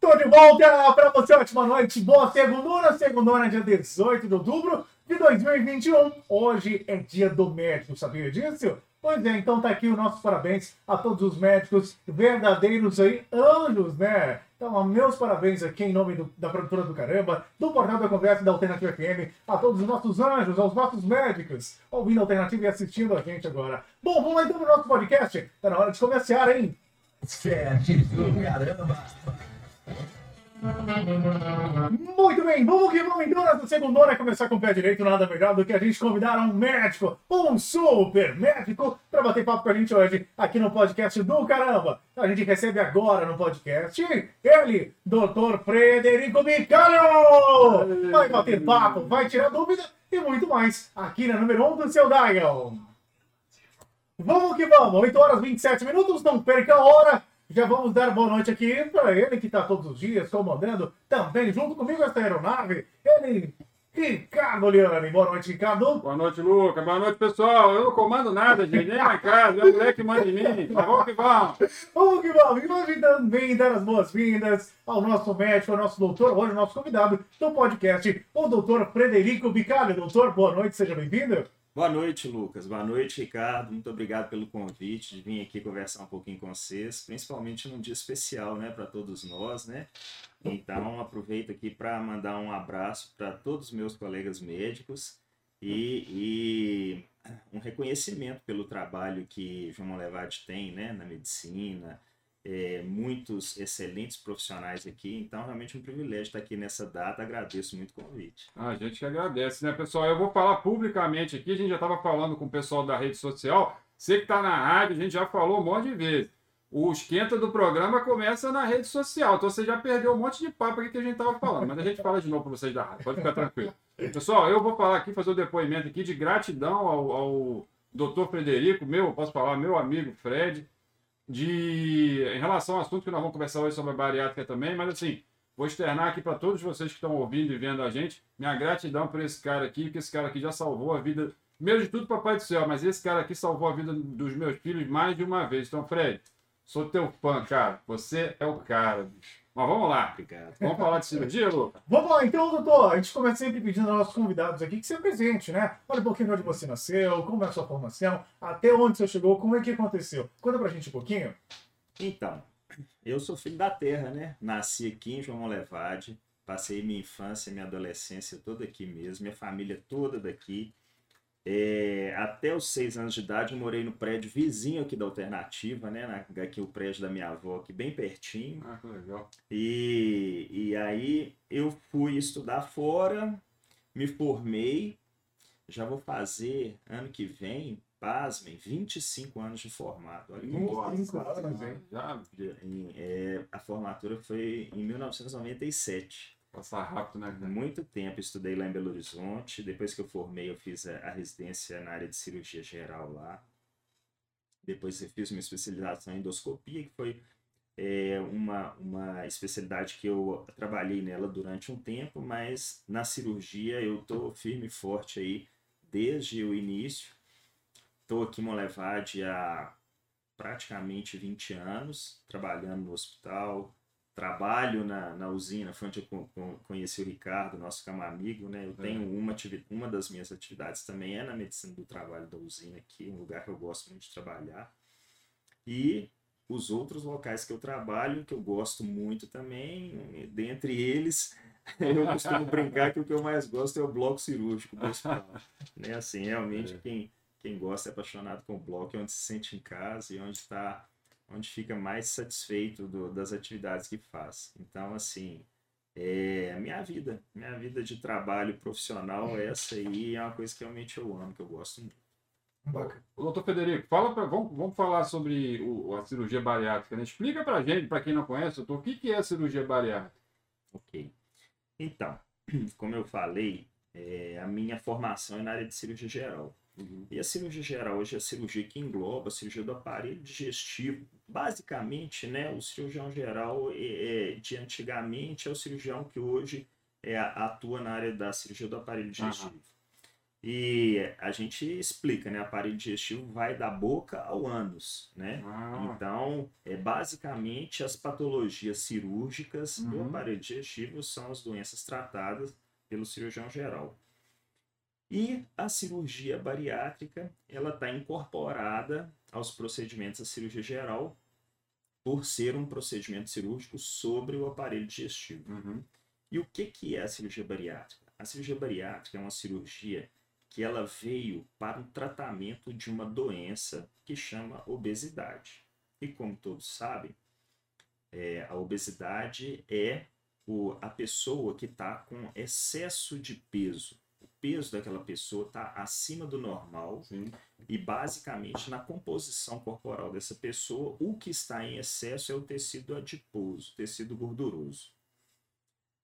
Tô de volta para você, ótima noite, boa segunda, segunda, dia 18 de outubro de 2021. Hoje é dia do médico, sabia disso? Pois é, então tá aqui o nosso parabéns a todos os médicos verdadeiros aí, anjos, né? Então, meus parabéns aqui em nome do, da produtora do Caramba, do Portal da Conversa da Alternativa FM, a todos os nossos anjos, aos nossos médicos, ouvindo a Alternativa e assistindo a gente agora. Bom, vamos lá então pro nosso podcast. Tá na hora de começar, hein? Muito bem, vamos que vamos então nessa segunda hora começar com o pé direito, nada melhor do que a gente convidar um médico, um super médico, para bater papo com a gente hoje aqui no podcast do Caramba. A gente recebe agora no podcast ele, Dr. Frederico Micalho! Vai bater papo, vai tirar dúvida e muito mais aqui na número 1 um do seu Dial. Vamos que vamos, 8 horas 27 minutos, não perca a hora. Já vamos dar boa noite aqui para ele que está todos os dias comandando também junto comigo essa aeronave. Ele, Ricardo Liane. Boa noite, Ricardo. Boa noite, Lucas. Boa noite, pessoal. Eu não comando nada, gente. Nem na casa. É o moleque que manda em mim. Mas vamos que vamos. Vamos que vamos. E hoje também dar as boas-vindas ao nosso médico, ao nosso doutor, hoje o nosso convidado do podcast, o doutor Frederico Bicalho. Doutor, boa noite, seja bem-vindo. Boa noite, Lucas. Boa noite, Ricardo. Muito obrigado pelo convite de vir aqui conversar um pouquinho com vocês, principalmente num dia especial, né, para todos nós, né? Então, aproveito aqui para mandar um abraço para todos os meus colegas médicos e, e, um reconhecimento pelo trabalho que João Levade tem, né, na medicina, é, muitos excelentes profissionais aqui, então realmente um privilégio estar aqui nessa data, agradeço muito o convite. Ah, a gente que agradece, né, pessoal? Eu vou falar publicamente aqui, a gente já estava falando com o pessoal da rede social, você que está na rádio, a gente já falou um monte de vezes. O esquenta do programa começa na rede social, então você já perdeu um monte de papo aqui que a gente estava falando, mas a gente fala de novo para vocês da rádio, pode ficar tranquilo. Pessoal, eu vou falar aqui, fazer o um depoimento aqui de gratidão ao, ao doutor Frederico, meu, posso falar, meu amigo Fred, de em relação ao assunto que nós vamos conversar hoje sobre a bariátrica também, mas assim, vou externar aqui para todos vocês que estão ouvindo e vendo a gente, minha gratidão por esse cara aqui, que esse cara aqui já salvou a vida, primeiro de tudo, Papai do Céu, mas esse cara aqui salvou a vida dos meus filhos mais de uma vez. Então, Fred, sou teu fã, cara. Você é o cara, bicho. Mas vamos lá, Ricardo. Vamos falar de cirurgia, Lucas? Vamos lá, então, doutor. A gente começa sempre pedindo aos nossos convidados aqui que se apresente, né? Olha um pouquinho de onde você nasceu, como é a sua formação, até onde você chegou, como é que aconteceu. Conta pra gente um pouquinho. Então, eu sou filho da terra, né? Nasci aqui em João Molevade, passei minha infância, minha adolescência toda aqui mesmo, minha família toda daqui. É, até os seis anos de idade eu morei no prédio vizinho aqui da Alternativa, né? Na, aqui o prédio da minha avó, aqui bem pertinho. Ah, que legal. E, e aí eu fui estudar fora, me formei, já vou fazer ano que vem, pasmem, 25 anos de formado. Olha Nossa, anos, hein? Já, é, a formatura foi em 1997. Passar rápido, né? Muito tempo estudei lá em Belo Horizonte. Depois que eu formei, eu fiz a, residência na área de cirurgia geral lá. Depois eu fiz uma especialização em endoscopia, que foi é, uma, uma especialidade que eu trabalhei nela durante um tempo, mas na cirurgia eu tô firme e forte aí desde o início. Estou aqui em Molevade há praticamente 20 anos, trabalhando no hospital, trabalho na, na usina, foi onde eu conheci o Ricardo, nosso amigo, né? Eu tenho é. uma, uma das minhas atividades também é na medicina do trabalho da usina aqui, um lugar que eu gosto muito de trabalhar. E os outros locais que eu trabalho, que eu gosto muito também, dentre eles, eu costumo brincar que o que eu mais gosto é o bloco cirúrgico do hospital. né? Assim, realmente, é. quem, quem gosta é apaixonado com o bloco, é onde se sente em casa e onde está onde fica mais satisfeito do, das atividades que faz. Então, assim, é minha vida, minha vida de trabalho profissional, essa aí é uma coisa que realmente eu amo, que eu gosto muito. Bacana. Doutor Federico, fala pra, vamos, vamos falar sobre o, a cirurgia bariátrica. Né? Explica pra gente, para quem não conhece, doutor, o que, que é a cirurgia bariátrica? Ok. Então, como eu falei, é, a minha formação é na área de cirurgia geral. Uhum. E a cirurgia geral hoje é a cirurgia que engloba a cirurgia do aparelho digestivo. Basicamente, né, o cirurgião geral é, é, de antigamente é o cirurgião que hoje é, atua na área da cirurgia do aparelho digestivo. Uhum. E a gente explica, né? O aparelho digestivo vai da boca ao ânus, né? Ah, Então, é, basicamente, as patologias cirúrgicas do Uhum. aparelho digestivo são as doenças tratadas pelo cirurgião geral. E a cirurgia bariátrica, ela está incorporada aos procedimentos da cirurgia geral por ser um procedimento cirúrgico sobre o aparelho digestivo. uhum. E o que, que é a cirurgia bariátrica? A cirurgia bariátrica é uma cirurgia que ela veio para o tratamento de uma doença que chama obesidade. E como todos sabem, é, a obesidade é o, a pessoa que está com excesso de peso. O peso daquela pessoa está acima do normal Sim. e basicamente na composição corporal dessa pessoa, o que está em excesso é o tecido adiposo, tecido gorduroso.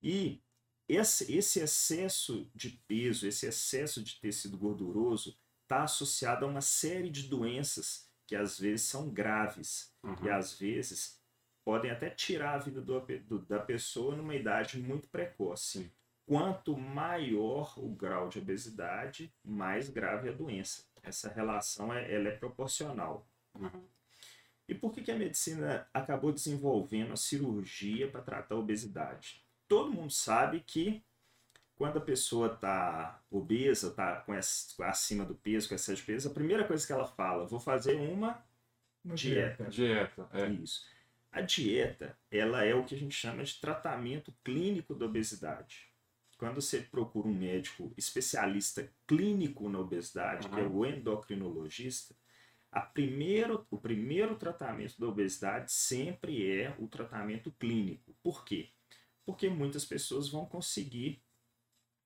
E esse, esse excesso de peso, esse excesso de tecido gorduroso está associado a uma série de doenças que às vezes são graves Uhum. e às vezes podem até tirar a vida do- do- da pessoa numa idade muito precoce. Sim. Quanto maior o grau de obesidade, mais grave a doença. Essa relação é, ela é proporcional. Uhum. E por que, que a medicina acabou desenvolvendo a cirurgia para tratar a obesidade? Todo mundo sabe que quando a pessoa está obesa, está acima do peso, com excesso de peso, a primeira coisa que ela fala, vou fazer uma Uma Dieta. Dieta. É. isso. A dieta, ela é o que a gente chama de tratamento clínico da obesidade. Quando você procura um médico especialista clínico na obesidade, que é o endocrinologista, a primeiro, o primeiro tratamento da obesidade sempre é o tratamento clínico. Por quê? Porque muitas pessoas vão conseguir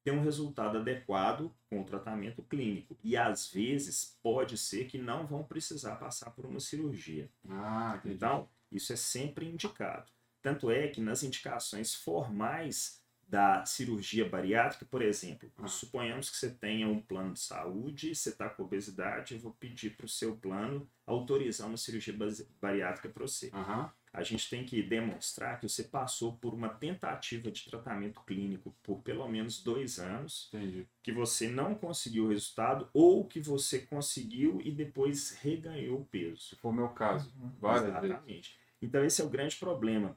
ter um resultado adequado com o tratamento clínico. E às vezes pode ser que não vão precisar passar por uma cirurgia. Ah. Então, isso é sempre indicado. Tanto é que nas indicações formais da cirurgia bariátrica, por exemplo, Ah. suponhamos que você tenha um plano de saúde, você está com obesidade, eu vou pedir para o seu plano autorizar uma cirurgia bariátrica para você. Aham. A gente tem que demonstrar que você passou por uma tentativa de tratamento clínico por pelo menos dois anos, Entendi. que você não conseguiu o resultado ou que você conseguiu e depois reganhou o peso. Se for o meu caso, Uhum. várias vezes. Exatamente. Então esse é o grande problema.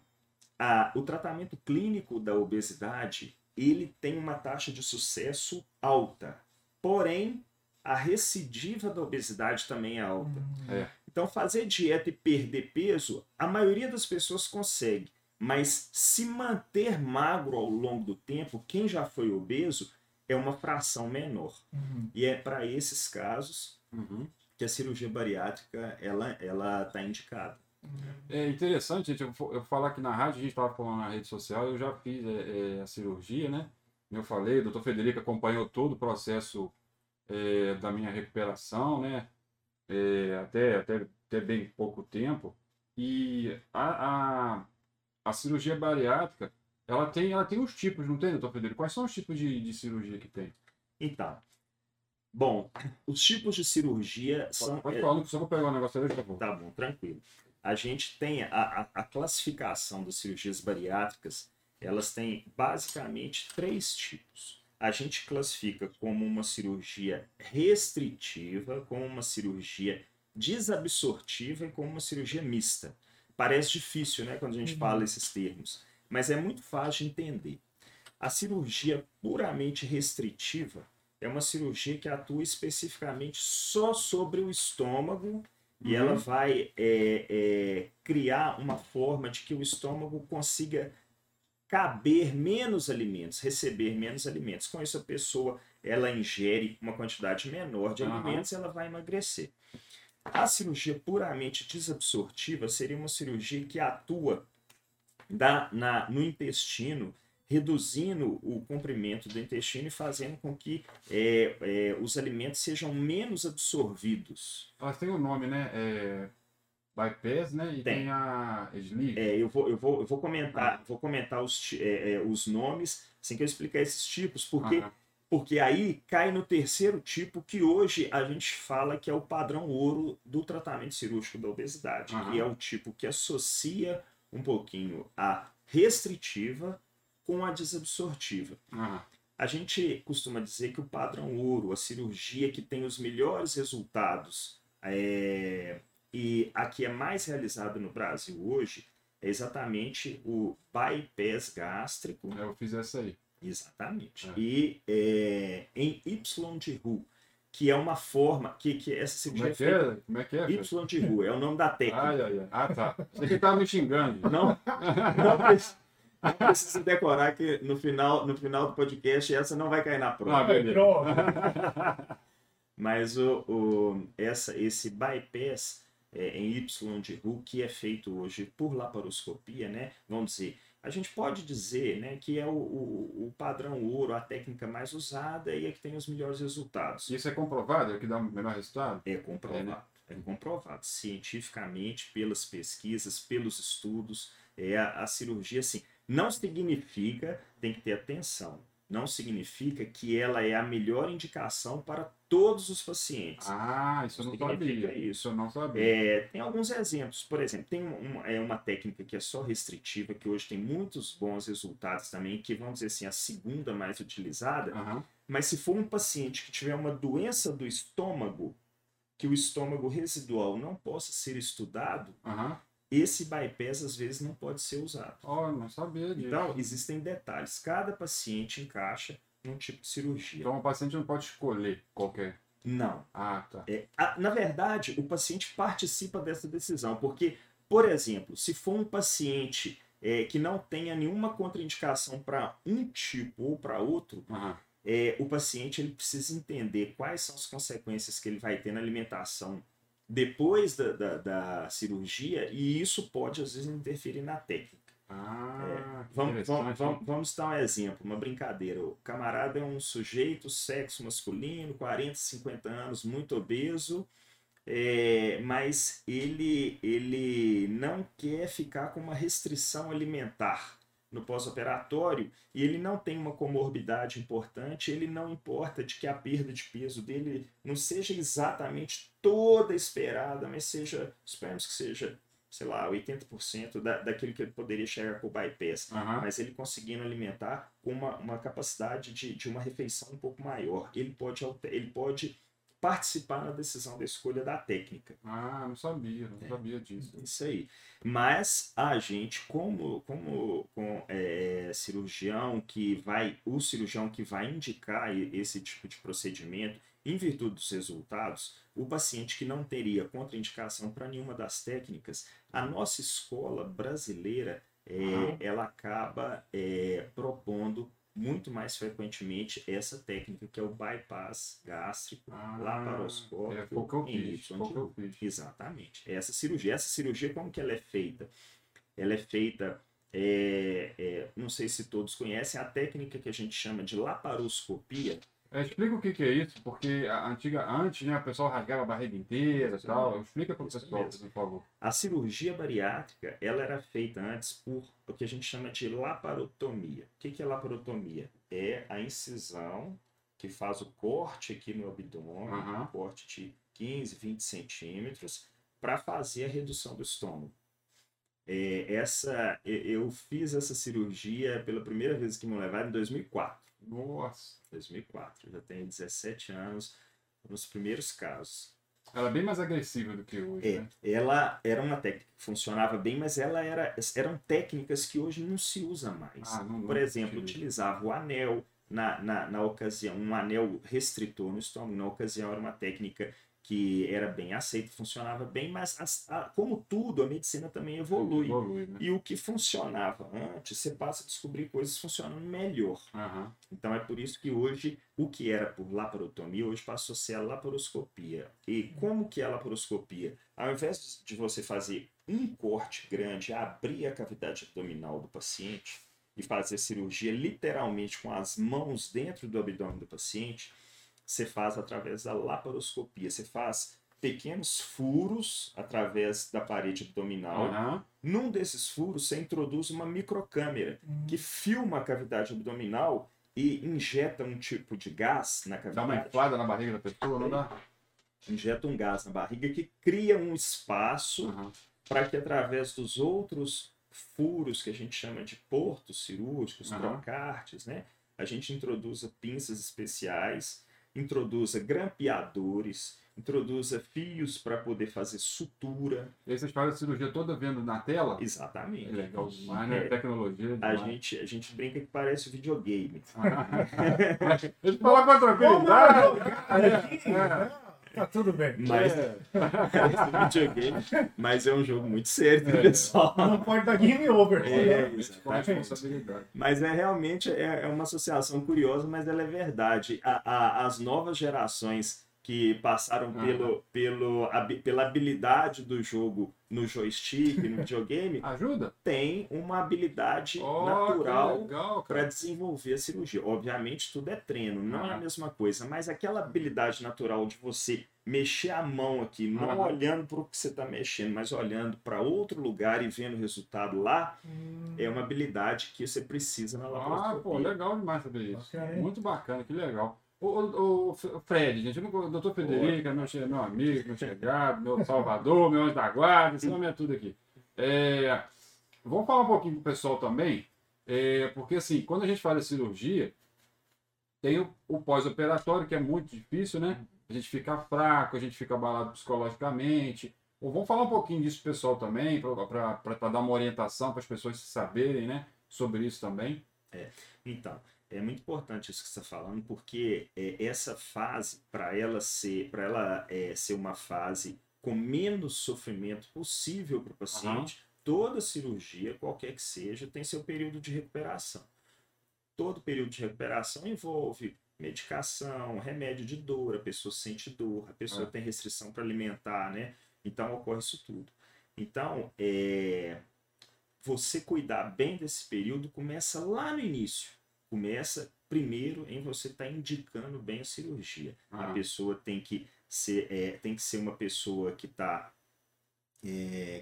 A- o tratamento clínico da obesidade ele tem uma taxa de sucesso alta, porém a recidiva da obesidade também é alta. É. Então fazer dieta e perder peso, a maioria das pessoas consegue, mas se manter magro ao longo do tempo, quem já foi obeso é uma fração menor. Uhum. E é para esses casos Uhum. que a cirurgia bariátrica ela ela está indicada. É interessante, gente, eu, vou- falar aqui na rádio, a gente estava falando na rede social, eu já fiz é, é, a cirurgia, né? Eu falei, o doutor Federico acompanhou todo o processo é, da minha recuperação, né? É, até, até, até bem pouco tempo. E a, a, a cirurgia bariátrica, ela tem, ela tem os tipos, não tem, doutor Federico? Quais são os tipos de, de cirurgia que tem? Então, bom, os tipos de cirurgia Pode, são. pode é, falar, só vou pegar o negócio ali, por favor. Tá bom, tranquilo. A gente tem a, a, classificação das cirurgias bariátricas, elas têm basicamente três tipos. A gente classifica como uma cirurgia restritiva, como uma cirurgia desabsortiva e como uma cirurgia mista. Parece difícil, né, quando a gente Uhum. fala esses termos, mas é muito fácil de entender. A cirurgia puramente restritiva é uma cirurgia que atua especificamente só sobre o estômago e Uhum. ela vai é, é, criar uma forma de que o estômago consiga caber menos alimentos, receber menos alimentos. Com isso, a pessoa ela ingere uma quantidade menor de alimentos e ela vai emagrecer. A cirurgia puramente desabsortiva seria uma cirurgia que atua da- na- no intestino, reduzindo o comprimento do intestino e fazendo com que é, é, os alimentos sejam menos absorvidos. Elas têm um nome, né? É... Bypass, né? E tem, Tem. a sleeve. É, eu, vou, eu, vou, eu vou comentar, vou comentar os, é, é, os nomes sem que eu explicar esses tipos, porque, Aham. porque aí cai no terceiro tipo que hoje a gente fala que é o padrão ouro do tratamento cirúrgico da obesidade, Aham. que é o tipo que associa um pouquinho a restritiva com a desabsortiva. Aham. A gente costuma dizer que o padrão ouro, a cirurgia que tem os melhores resultados é, e a que é mais realizada no Brasil hoje é exatamente o bypass gástrico. Eu fiz essa aí. Exatamente. É. E é, em Y de Ru, que é uma forma que, que essa Como cirurgia é é que feita. é? Como é que é? Y de Ru é o nome da técnica. Ai, ai. Ah, tá. Você que tava me xingando. Não, não, precisa, não precisa decorar que no final, no final do podcast essa não vai cair na prova. Ah, beleza. Pronto. Mas o, o- essa, esse bypass é, em Y de Ru, que é feito hoje por laparoscopia, né? Vamos dizer, a gente pode dizer né, que é o, o, o padrão ouro, a técnica mais usada e a que tem os melhores resultados. Isso é comprovado? É que dá o melhor resultado? É comprovado. É comprovado cientificamente pelas pesquisas, pelos estudos. É a, a cirurgia, assim, não significa, tem que ter atenção, não significa que ela é a melhor indicação para todos os pacientes. Ah, isso eu não Significa sabia. isso. Isso eu não sabia. É, tem alguns exemplos, por exemplo, tem um- um- é uma técnica que é só restritiva, que hoje tem muitos bons resultados também, que vamos dizer assim, a segunda mais utilizada, Aham. mas se for um paciente que tiver uma doença do estômago, que o estômago residual não possa ser estudado, Aham. Esse bypass às vezes não pode ser usado. Oh, não sabia disso. Então, existem detalhes. Cada paciente encaixa num tipo de cirurgia. Então o paciente não pode escolher qualquer. Não. Ah, tá. É, a- na verdade, o paciente participa dessa decisão, porque, por exemplo, se for um paciente é, que não tenha nenhuma contraindicação para um tipo ou para outro, Aham. é, o paciente ele precisa entender quais são as consequências que ele vai ter na alimentação depois da, da, da cirurgia, e isso pode, às vezes, interferir na técnica. Ah, que Vamos, vamos, vamos, vamos dar um exemplo, uma brincadeira. O camarada é um sujeito, sexo masculino, 40, 50 anos, muito obeso, é, mas ele, ele não quer ficar com uma restrição alimentar no pós-operatório e ele não tem uma comorbidade importante, ele não importa de que a perda de peso dele não seja exatamente toda esperada, mas seja, esperamos que seja, sei lá, 80% da, daquilo que ele poderia chegar com o bypass Aham. mas ele conseguindo alimentar com uma, uma capacidade de, de uma refeição um pouco maior. Ele pode, ele pode participar na decisão da escolha da técnica. Ah, não sabia, não É. sabia disso. Isso aí. Mas a gente, como, como com, é, cirurgião que vai, o cirurgião que vai indicar esse tipo de procedimento, em virtude dos resultados, o paciente que não teria contraindicação para nenhuma das técnicas, a nossa escola brasileira, é, Aham. ela acaba é, propondo muito mais frequentemente essa técnica que é o bypass gástrico, Ah, laparoscópico É, em. Y. Exatamente. Essa cirurgia. Essa cirurgia, como que ela é feita? Ela é feita, é, é, não sei se todos conhecem, a técnica que a gente chama de laparoscopia. É, explica o que, que é isso, porque a antiga, antes, né, o pessoal rasgava a barriga inteira e tal. Explica para o pessoal, por favor. A cirurgia bariátrica, ela era feita antes por o que a gente chama de laparotomia. O que, que é laparotomia? É a incisão que faz o corte aqui no abdômen, Aham. um corte de 15, 20 centímetros, para fazer a redução do estômago. É, essa, eu fiz essa cirurgia pela primeira vez que me levaram em 2004. Nossa. 2004, eu já tenho 17 anos, nos primeiros casos. Ela é bem mais agressiva do que hoje, É, né? ela era uma técnica que funcionava bem, mas ela era, eram técnicas que hoje não se usa mais. Ah, não- não Por exemplo, utiliza. utilizava o anel na, na, na ocasião, um anel restritor no estômago. Na ocasião era uma técnica que era bem aceita, funcionava bem, mas as- a- como tudo, a medicina também evolui. Evolui, né? E o que funcionava antes, você passa a descobrir coisas funcionando melhor. Aham. Então é por isso que hoje o que era por laparotomia hoje passou a ser a laparoscopia. E como que é a laparoscopia? Ao invés de você fazer um corte grande, abrir a cavidade abdominal do paciente e fazer cirurgia literalmente com as mãos dentro do abdômen do paciente, você faz através da laparoscopia. Você faz pequenos furos através da parede abdominal. Aham. Num desses furos, você introduz uma microcâmera que filma a cavidade abdominal e injeta um tipo de gás na Dá uma cavidade. inflada na barriga da pessoa, não dá? Injeta um gás na barriga que cria um espaço Aham. para que através dos outros furos que a gente chama de portos cirúrgicos, Aham. trocartes, né? a gente introduza pinças especiais, introduza grampeadores, introduza fios para poder fazer sutura. E aí vocês fazem a cirurgia toda vendo na tela? Exatamente. É legal demais, né? É. Tecnologia. A gente, a gente brinca que parece videogame. Deixa eu falar com a tranquilidade. aqui. É. Tá tudo bem. Mas É. videogame, mas é um jogo muito sério, É. pessoal? Não pode dar game over. É, responsabilidade. Mas é realmente é, é uma associação curiosa, mas ela é verdade. A- a- as novas gerações que passaram Aham. pelo, pelo, habi- pela habilidade do jogo no joystick, no videogame, Ajuda? têm uma habilidade que natural para desenvolver a cirurgia. Obviamente, tudo é treino, não é a mesma coisa, mas aquela habilidade natural de você mexer a mão aqui, não Aham. olhando para o que você está mexendo, mas olhando para outro lugar e vendo o resultado lá, Hum, é uma habilidade que você precisa na Ah, laparoscopia. pô, legal demais saber isso. Hein? Muito bacana, que legal. O, o, Fred, gente, o doutor Federico é meu, meu amigo, meu chegado, meu salvador, meu anjo da guarda, esse nome é tudo aqui. É, vamos falar um pouquinho pro pessoal também, é, porque assim, quando a gente faz a cirurgia, tem o, o pós-operatório, que é muito difícil, né? A gente fica fraco, a gente fica abalado psicologicamente. Ou vamos falar um pouquinho disso pro pessoal também, para dar uma orientação para as pessoas saberem, né? Sobre isso também. Então, é muito importante isso que você está falando, porque é, essa fase, para ela ser, para ela é, ser uma fase com menos sofrimento possível para o paciente, toda cirurgia, qualquer que seja, tem seu período de recuperação. Todo período de recuperação envolve medicação, remédio de dor, a pessoa sente dor, a pessoa É. tem restrição para alimentar, né? Então ocorre isso tudo. Então, é, você cuidar bem desse período começa lá no início. Começa primeiro em você estar indicando bem a cirurgia. A Ah. pessoa tem que ser, é, tem que ser uma pessoa que está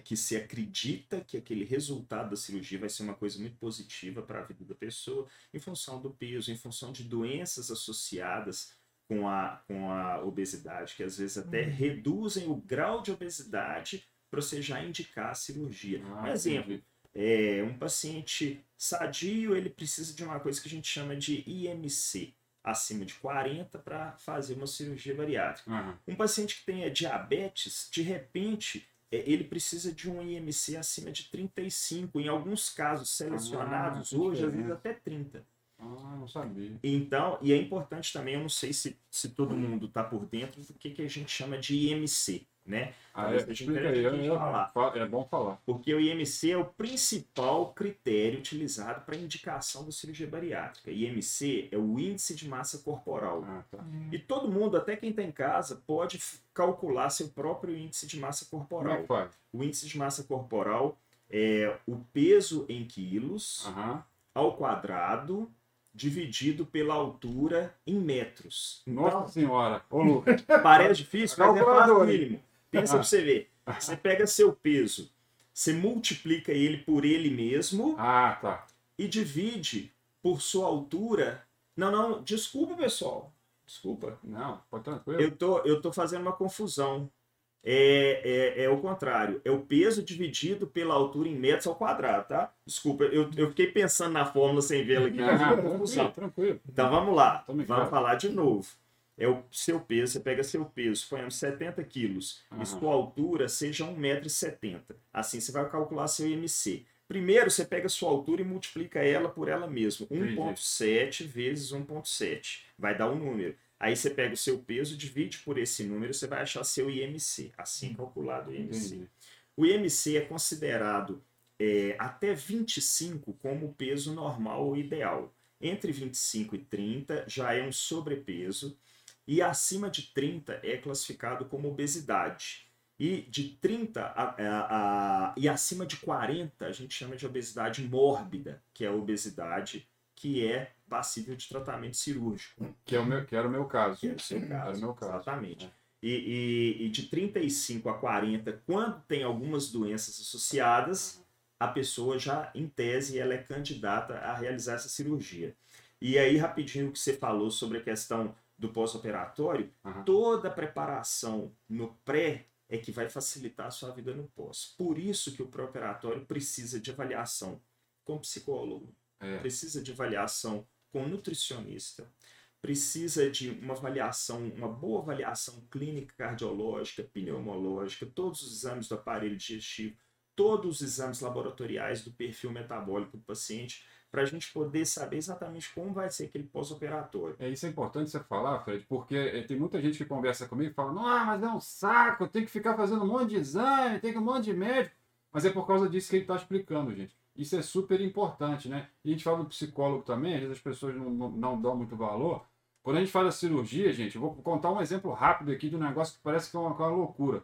que se acredita que aquele resultado da cirurgia vai ser uma coisa muito positiva para a vida da pessoa, em função do peso, em função de doenças associadas com a, com a obesidade, que às vezes até Uhum. reduzem o grau de obesidade para você já indicar a cirurgia. Ah, um exemplo. É, um paciente sadio, ele precisa de uma coisa que a gente chama de IMC, acima de 40 para fazer uma cirurgia bariátrica. Aham. Um paciente que tenha diabetes, de repente, é, ele precisa de um IMC acima de 35, em alguns casos selecionados que hoje, às vezes até 30. Ah, não sabia. Então, e é importante também, eu não sei se, se todo mundo está por dentro do que, que a gente chama de IMC, né? Ah, é, explica aí. eu- falar. fa- é bom falar. Porque o IMC é o principal critério utilizado para indicação da cirurgia bariátrica. IMC é o índice de massa corporal. Ah, tá. E todo mundo, até quem está em casa, pode calcular seu próprio índice de massa Como é corporal. faz? O índice de massa corporal é o peso em quilos ao quadrado dividido pela altura em metros. Nossa senhora. Ô. Então, parece difícil, mas é Calculadora. fácil. Pensa pra você ver. Você pega seu peso, você multiplica ele por ele mesmo Ah, tá. e divide por sua altura. Não, não, desculpa, pessoal. Desculpa. Não, pode tranquilo. Eu tô, eu tô fazendo uma confusão. É, é, é o contrário. É o peso dividido pela altura em metros ao quadrado, tá? Desculpa, eu, eu fiquei pensando na fórmula sem vê-la aqui, mas Ah, uma tranquilo, tranquilo. Então vamos lá. Vamos falar de novo. É o seu peso, você pega seu peso, suponhamos 70 quilos, Aham. e sua altura seja 1,70m. Assim você vai calcular seu IMC. Primeiro, você pega sua altura e multiplica ela por ela mesma. Entendi. 1,7 vezes 1,7. Vai dar um número. Aí você pega o seu peso, divide por esse número, você vai achar seu IMC. Assim calculado o IMC. Entendi. O IMC é considerado é, até 25 como o peso normal ou ideal. Entre 25 e 30 já é um sobrepeso. E acima de 30 é classificado como obesidade. E de 30 a, a- a- e acima de 40 a gente chama de obesidade mórbida, que é a obesidade que é passível de tratamento cirúrgico. Que, é o meu, que era o meu caso. Que é o seu Era caso. o meu caso. Exatamente. E, e- e de 35 a 40, quando tem algumas doenças associadas, a pessoa já, em tese, ela é candidata a realizar essa cirurgia. E aí, rapidinho, o que você falou sobre a questão do pós-operatório, Aham. toda a preparação no pré é que vai facilitar a sua vida no pós. Por isso que o pré-operatório precisa de avaliação com psicólogo, É. precisa de avaliação com nutricionista, precisa de uma avaliação, uma boa avaliação clínica cardiológica, pneumológica, todos os exames do aparelho digestivo, todos os exames laboratoriais do perfil metabólico do paciente, para a gente poder saber exatamente como vai ser aquele pós-operatório. É, isso é importante você falar, Fred, porque é, tem muita gente que conversa comigo e fala, não, mas é um saco, tem que ficar fazendo um monte de exame, tem que um monte de médico. Mas é por causa disso que ele está explicando, gente. Isso é super importante, né? E a gente fala do psicólogo também, às vezes as pessoas não, não, não dão muito valor. Quando a gente faz a cirurgia, gente, vou contar um exemplo rápido aqui de um negócio que parece que é uma, é uma loucura.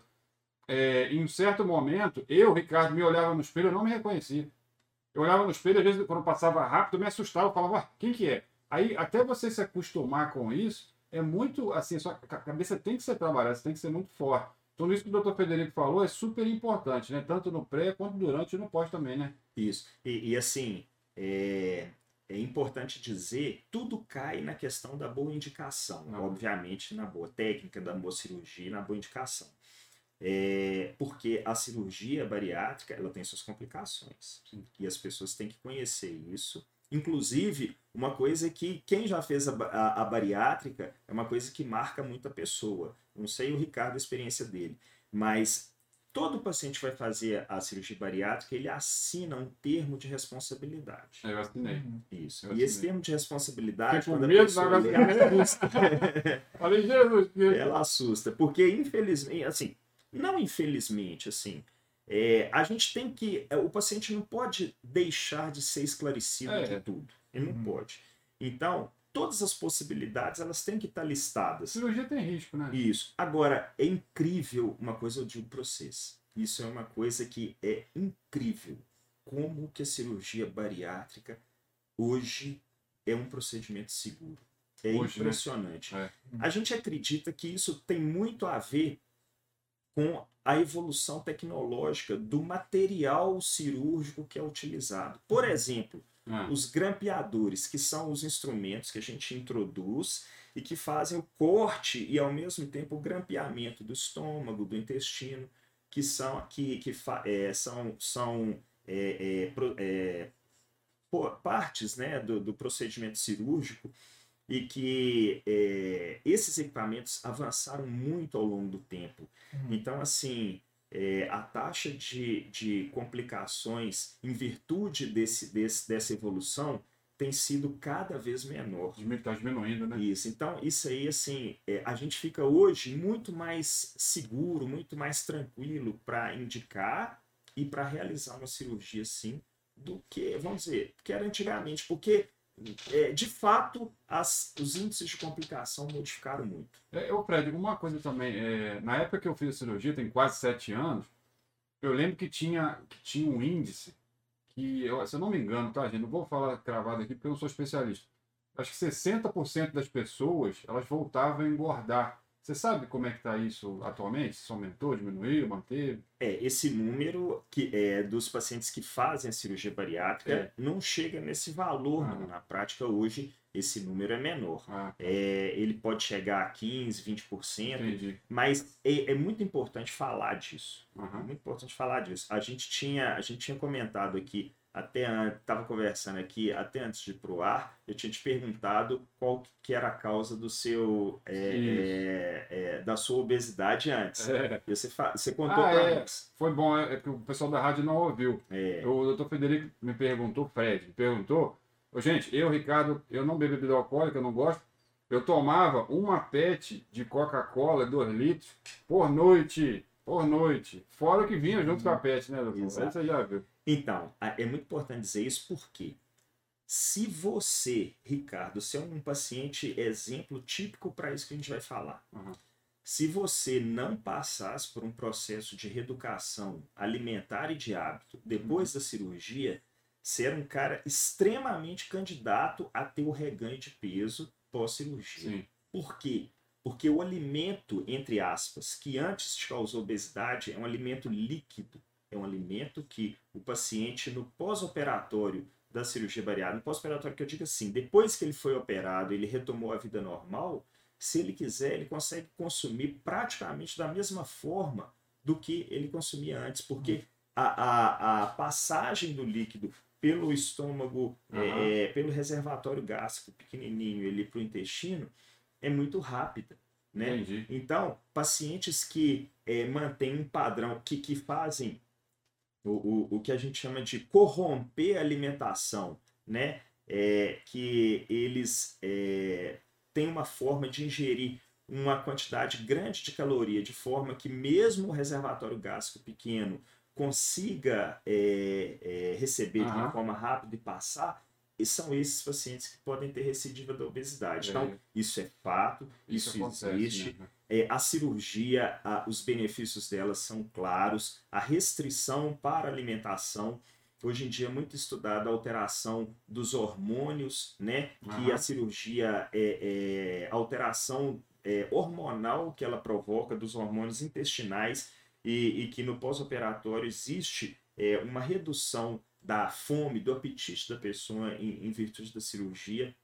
É, em um certo momento, eu, Ricardo, me olhava no espelho, eu não me reconhecia. Eu olhava no espelho, às vezes, quando passava rápido, eu me assustava, eu falava, ah, quem que é? Aí, até você se acostumar com isso, é muito, assim, a sua cabeça tem que ser trabalhada, você tem que ser muito forte. Então, isso que o Dr. Federico falou é super importante, né? Tanto no pré, quanto durante e no pós também, né? Isso. E, e assim, é, é importante dizer, tudo cai na questão da boa indicação. Não. Obviamente, na boa técnica, da boa cirurgia, na boa indicação. É, porque a cirurgia bariátrica ela tem suas complicações Sim. e as pessoas têm que conhecer isso. Inclusive, uma coisa que quem já fez a, a, a, bariátrica é uma coisa que marca muito a pessoa. Não sei o Ricardo a experiência dele, mas todo paciente que vai fazer a cirurgia bariátrica ele assina um termo de responsabilidade. Eu assinei. Isso. Eu e esse termo de responsabilidade, quando a pessoa lê, Falei, Jesus, ela assusta, porque infelizmente, assim, não infelizmente, assim, é, a gente tem que. É, o paciente não pode deixar de ser esclarecido é. de tudo. Ele não uhum. pode. Então, todas as possibilidades elas têm que estar listadas. Cirurgia tem risco, né? Isso. Agora, é incrível uma coisa de um processo. Isso é uma coisa que é incrível. Como que a cirurgia bariátrica hoje é um procedimento seguro. É hoje, né? impressionante. Né? É. A gente acredita que isso tem muito a ver com a evolução tecnológica do material cirúrgico que é utilizado. Por exemplo, ah. os grampeadores, que são os instrumentos que a gente introduz e que fazem o corte e ao mesmo tempo o grampeamento do estômago, do intestino, que são que, que é, são, são é, é, é partes né, do, do procedimento cirúrgico e que é, esses equipamentos avançaram muito ao longo do tempo. Uhum. Então, assim, é, a taxa de, de complicações em virtude desse, desse, dessa evolução tem sido cada vez menor. Está diminuindo, né? Isso. Então, isso aí, assim, é, a gente fica hoje muito mais seguro, muito mais tranquilo para indicar e para realizar uma cirurgia, sim, do que, vamos dizer, que era antigamente. Porque é, de fato, as, os índices de complicação modificaram muito. É, eu, Fred, uma coisa também, é, na época que eu fiz a cirurgia, tem quase sete anos, eu lembro que tinha, que tinha um índice que, eu, se eu não me engano, tá, gente? Não vou falar cravado aqui porque eu não sou especialista. Acho que 60% das pessoas, elas voltavam a engordar você sabe como é que está isso atualmente? Se aumentou, diminuiu, manteve? É, esse número que é dos pacientes que fazem a cirurgia bariátrica é. não chega nesse valor. Ah. Na prática, hoje, esse número é menor. Ah. É, ele pode chegar a 15%, 20%, Entendi. mas é, é, muito importante falar disso. Uhum. É muito importante falar disso. A gente tinha, a gente tinha comentado aqui até estava conversando aqui, até antes de ir pro ar, eu tinha te perguntado qual que era a causa do seu é, é, é, da sua obesidade antes. É. E você, você contou ah, para é. nós. Foi bom, é, que o pessoal da rádio não ouviu. O doutor Federico me perguntou, Fred, me perguntou, gente, eu, Ricardo, eu não bebo bebida alcoólica, eu não gosto. Eu tomava uma pet de Coca-Cola, 2 litros, por noite. Por noite. Fora o que vinha junto com a pet, né, doutor? Exato. Aí você já viu. Então, é muito importante dizer isso porque se você, Ricardo, você é um paciente exemplo típico para isso que a gente vai falar. Uhum. Se você não passasse por um processo de reeducação alimentar e de hábito depois uhum. da cirurgia, você era um cara extremamente candidato a ter o reganho de peso pós-cirurgia. Por quê? Porque o alimento, entre aspas, que antes te causou obesidade, é um alimento líquido é um alimento que o paciente, no pós-operatório da cirurgia bariátrica, no pós-operatório que eu digo assim, depois que ele foi operado, ele retomou a vida normal, se ele quiser, ele consegue consumir praticamente da mesma forma do que ele consumia antes, porque a, a, a passagem do líquido pelo estômago, é, é, pelo reservatório gástrico pequenininho ali para o intestino, é muito rápida, né? Entendi. Então, pacientes que é, mantêm um padrão, que, que fazem o, o, o que a gente chama de corromper a alimentação, né? É, que eles é, têm uma forma de ingerir uma quantidade grande de caloria, de forma que mesmo o reservatório gástrico pequeno consiga é, é, receber de uma forma rápida e passar, e são esses pacientes que podem ter recidiva da obesidade. Então, É. isso é fato, isso, acontece, existe. né? É, a cirurgia, a- os benefícios dela são claros. A restrição para alimentação, hoje em dia é muito estudada a alteração dos hormônios, né? Que Aham. a cirurgia é, é alteração é, hormonal que ela provoca dos hormônios intestinais e, e que no pós-operatório existe é, uma redução da fome, do apetite da pessoa em, em virtude da cirurgia.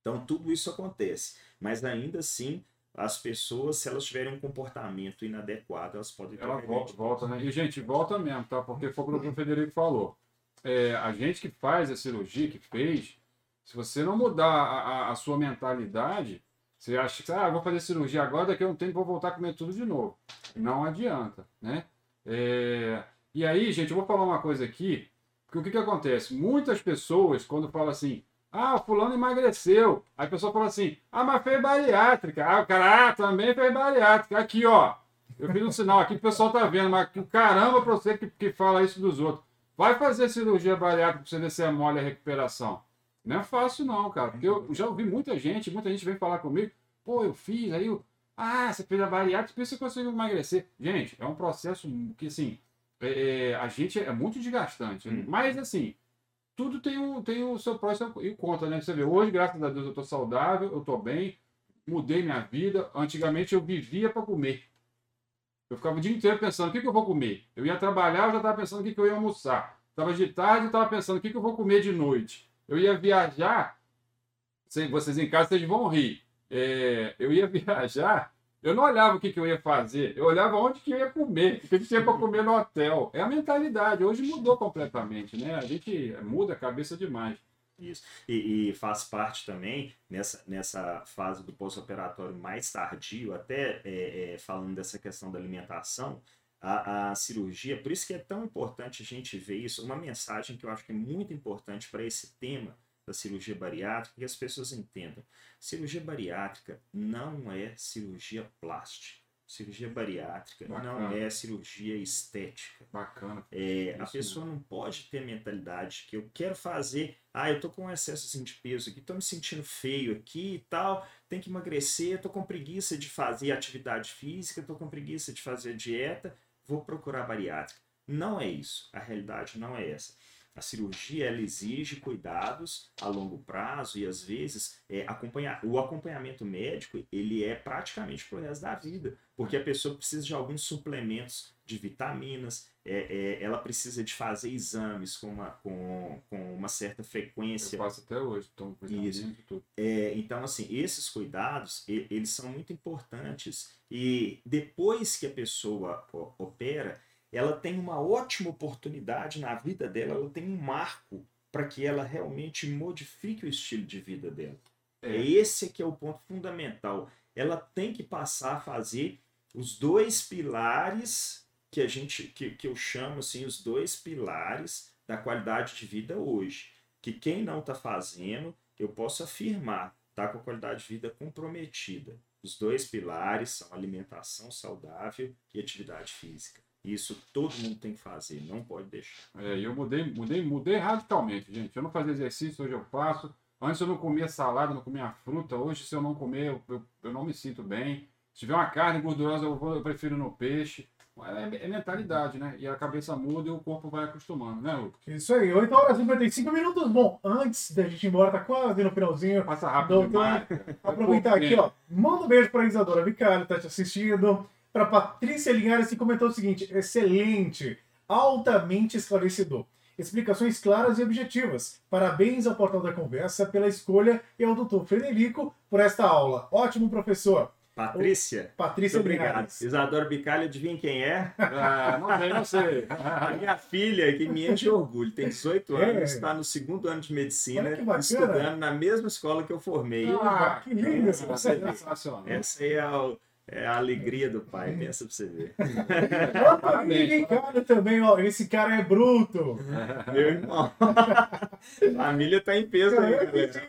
Então, tudo isso acontece. Mas ainda assim, as pessoas, se elas tiverem um comportamento inadequado, elas podem ter Ela volta, volta, né? E, gente, volta mesmo, tá? Porque foi o que o Federico falou. É, a gente que faz a cirurgia, que fez, se você não mudar a, a- a sua mentalidade, você acha que, ah, vou fazer cirurgia agora, daqui a um tempo vou voltar a comer tudo de novo. Não adianta, né? É, e aí, gente, eu vou falar uma coisa aqui, porque o que, que acontece? Muitas pessoas, quando falam assim, ah, fulano emagreceu, aí a pessoa fala assim, ah, mas fez bariátrica. Ah, o cara, ah, também fez bariátrica. Aqui, ó, eu fiz um sinal aqui que o pessoal tá vendo, mas que caramba pra você que, que fala isso dos outros. Vai fazer cirurgia bariátrica pra você ver se é mole a recuperação. Não é fácil não, cara. Porque eu já ouvi muita gente, muita gente vem falar comigo, pô, eu fiz, aí eu, ah, você fez a bariátrica, por isso você conseguiu emagrecer. Gente, é um processo que, assim, é, a gente é muito desgastante. Hum. Mas, assim, tudo tem o, tem o seu pró e contra, né? Você vê, hoje, graças a Deus, eu tô saudável, eu tô bem, mudei minha vida. Antigamente eu vivia para comer. Eu ficava o dia inteiro pensando o que, que eu vou comer. Eu ia trabalhar, eu já estava pensando o que, que eu ia almoçar. Estava de tarde, eu estava pensando o que, que eu vou comer de noite. Eu ia viajar, Cê- vocês em casa vocês vão rir. É, eu ia viajar, eu não olhava o que, que eu ia fazer, eu olhava onde que eu ia comer, o que, tinha para comer no hotel. É a mentalidade, hoje mudou completamente, né? A gente muda a cabeça demais. Isso. E, e faz parte também, nessa, nessa fase do pós-operatório mais tardio, até é, é, falando dessa questão da alimentação, a, a cirurgia, por isso que é tão importante a gente ver isso, uma mensagem que eu acho que é muito importante para esse tema da cirurgia bariátrica, que as pessoas entendam. Cirurgia bariátrica não é cirurgia plástica. Cirurgia bariátrica não Bacana. é cirurgia estética. Bacana. É, a pessoa não pode ter a mentalidade que eu quero fazer, ah, eu tô com excesso assim, de peso aqui, tô me sentindo feio aqui e tal, tem que emagrecer, tô com preguiça de fazer atividade física, tô com preguiça de fazer dieta, vou procurar bariátrica. Não é isso, a realidade não é essa. A cirurgia ela exige cuidados a longo prazo e às vezes é, acompanhar, o acompanhamento médico ele é praticamente pro resto da vida, porque a pessoa precisa de alguns suplementos de vitaminas, é, é, ela precisa de fazer exames com uma, com, com uma certa Eu frequência. faço até hoje, tomo Isso. e. É, então, assim, esses cuidados, eles são muito importantes. E depois que a pessoa o- opera, ela tem uma ótima oportunidade na vida dela, ela tem um marco para que ela realmente modifique o estilo de vida dela. É É. esse que é o ponto fundamental. Ela tem que passar a fazer os dois pilares que a gente que, que eu chamo assim os dois pilares da qualidade de vida hoje. Que quem não está fazendo, eu posso afirmar, está com a qualidade de vida comprometida. Os dois pilares são alimentação saudável e atividade física. Isso todo mundo tem que fazer, não pode deixar. É, e eu mudei, mudei, mudei radicalmente, gente. Eu não fazia exercício, hoje eu faço. Antes eu não comia salada, não comia fruta. Hoje, se eu não comer, eu, eu, eu não me sinto bem. Se tiver uma carne gordurosa, eu, vou- eu prefiro no peixe. É, é mentalidade, né? E a cabeça muda e o corpo vai acostumando, né, Lucas? Isso aí, 8 horas e 55 minutos. Bom, antes da gente ir embora, tá quase no finalzinho. Passa rápido Doutor, demais. Aproveitar Pouco aqui, ó. Manda um beijo pra Isadora Vicário, tá te assistindo. Pra Patrícia Linhares, que comentou o seguinte: excelente, altamente esclarecedor. Explicações claras e objetivas. Parabéns ao Portal da Conversa pela escolha e ao doutor Frederico por esta aula. Ótimo, professor. Patrícia? Patrícia Muito obrigado. Linhares. Isadora Bicalho, adivinha quem é? Ah, não sei, não sei. A minha filha, que me enche de orgulho, tem 18 anos, É. está no segundo ano de medicina, estudando na mesma escola que eu formei. Ah, que lindo é sensacional. Essa aí é a, é a alegria do pai, pensa pra você ver. Antônio Ricardo também, ó. Esse cara é bruto. Meu irmão. Família tá em peso aí, É, galera.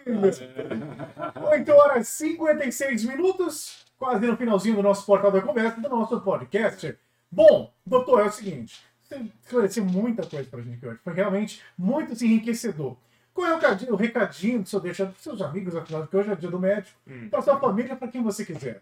8 horas e 56 minutos, quase no finalzinho do nosso portal da conversa, do nosso podcast. Bom, doutor, é o seguinte, você esclareceu muita coisa pra gente hoje, foi realmente muito enriquecedor. Qual é o recadinho, o recadinho que o senhor deixa para seus amigos, afinal, que hoje é dia do médico, Hum. para sua família, para quem você quiser?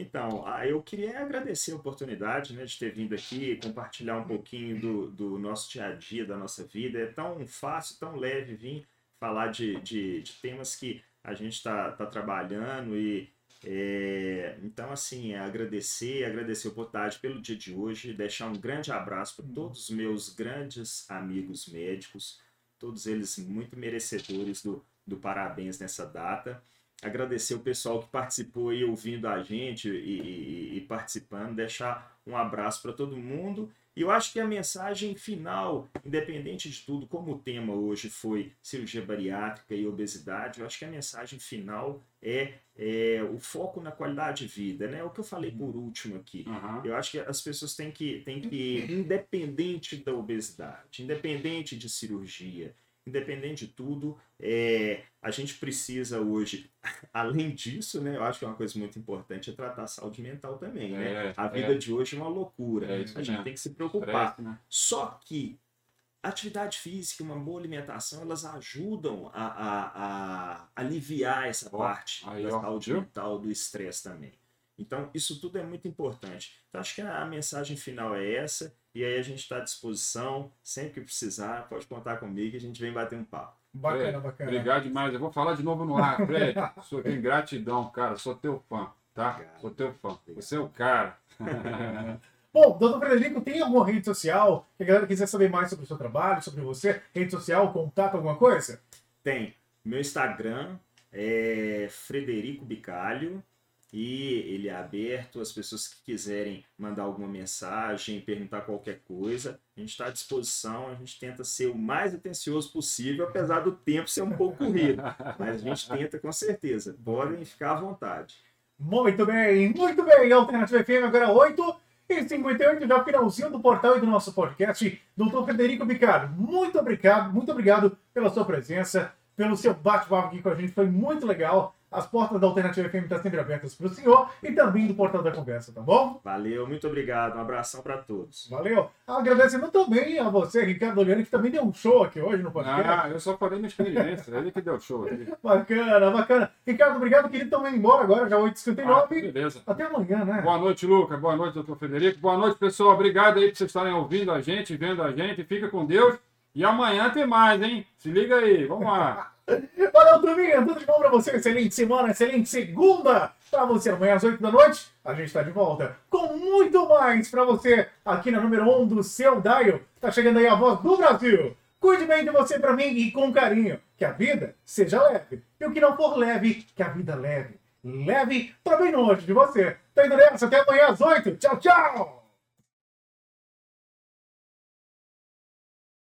Então, eu queria agradecer a oportunidade né, de ter vindo aqui compartilhar um pouquinho do, do nosso dia a dia, da nossa vida. É tão fácil, tão leve vir falar de, de, de temas que a gente está tá trabalhando e é, então assim é agradecer, agradecer a oportunidade pelo dia de hoje, deixar um grande abraço para todos os meus grandes amigos médicos, todos eles muito merecedores do, do parabéns nessa data agradecer o pessoal que participou e ouvindo a gente e, e- e participando, deixar um abraço para todo mundo. E eu acho que a mensagem final, independente de tudo, como o tema hoje foi cirurgia bariátrica e obesidade, eu acho que a mensagem final é, é o foco na qualidade de vida, né? O que eu falei por último aqui. Aham. Eu acho que as pessoas têm que, têm que independente da obesidade, independente de cirurgia, independente de tudo, é, a gente precisa hoje, além disso, né? Eu acho que é uma coisa muito importante é tratar a saúde mental também, né? É, A vida é. de hoje é uma loucura. É isso a gente mesmo. tem que se preocupar. Né? Só que atividade física, uma boa alimentação, elas ajudam a, a- a aliviar essa Ó, parte aí, da ó, saúde viu? mental, do estresse também. Então, isso tudo é muito importante. Então, acho que a mensagem final é essa. E aí a gente está à disposição. Sempre que precisar, pode contar comigo e a gente vem bater um papo. Bacana, Fred, bacana. Obrigado demais. Eu vou falar de novo no ar. Fred, sou tem gratidão, cara. Sou teu fã, tá? Obrigado. Sou teu fã. Você é o cara. Bom, doutor Frederico, tem alguma rede social que a galera quiser saber mais sobre o seu trabalho, sobre você? Rede social, contato, alguma coisa? Tem meu Instagram, é Frederico Bicalho. E ele é aberto, as pessoas que quiserem mandar alguma mensagem, perguntar qualquer coisa, a gente está à disposição, a gente tenta ser o mais atencioso possível, apesar do tempo ser um pouco corrido. Mas a gente tenta com certeza. Podem ficar à vontade. Muito bem, muito bem. Alternativa FM agora 8 e 58, já finalzinho do portal e do nosso podcast. Doutor Frederico Bicardo, muito obrigado, muito obrigado pela sua presença, pelo seu bate-papo aqui com a gente, foi muito legal. As portas da Alternativa FM estão sempre abertas para o senhor e também do portal da conversa, tá bom? Valeu, muito obrigado. Um abração para todos. Valeu. Agradecendo também a você, Ricardo Oliane, que também deu um show aqui hoje no podcast. Ah, eu só falei minha experiência. Ele que deu show. Ele... Bacana, bacana. Ricardo, obrigado, querido. Indo embora agora, já Ah, 8h59. beleza. Até amanhã, né? Boa noite, Luca. Boa noite, doutor Federico. Boa noite, pessoal. Obrigado aí por vocês estarem ouvindo a gente, vendo a gente. Fica com Deus. E amanhã tem mais, hein? Se liga aí. Vamos lá. Valeu, turminha. Tudo de bom pra você. Excelente semana, excelente segunda pra você. Amanhã às 8 da noite, a gente tá de volta com muito mais pra você aqui na número 1 do seu Dial. Tá chegando aí a voz do Brasil. Cuide bem de você pra mim e com carinho. Que a vida seja leve. E o que não for leve, que a vida leve. Leve pra bem longe de você. Tá indo nessa? Até amanhã às 8. Tchau, tchau.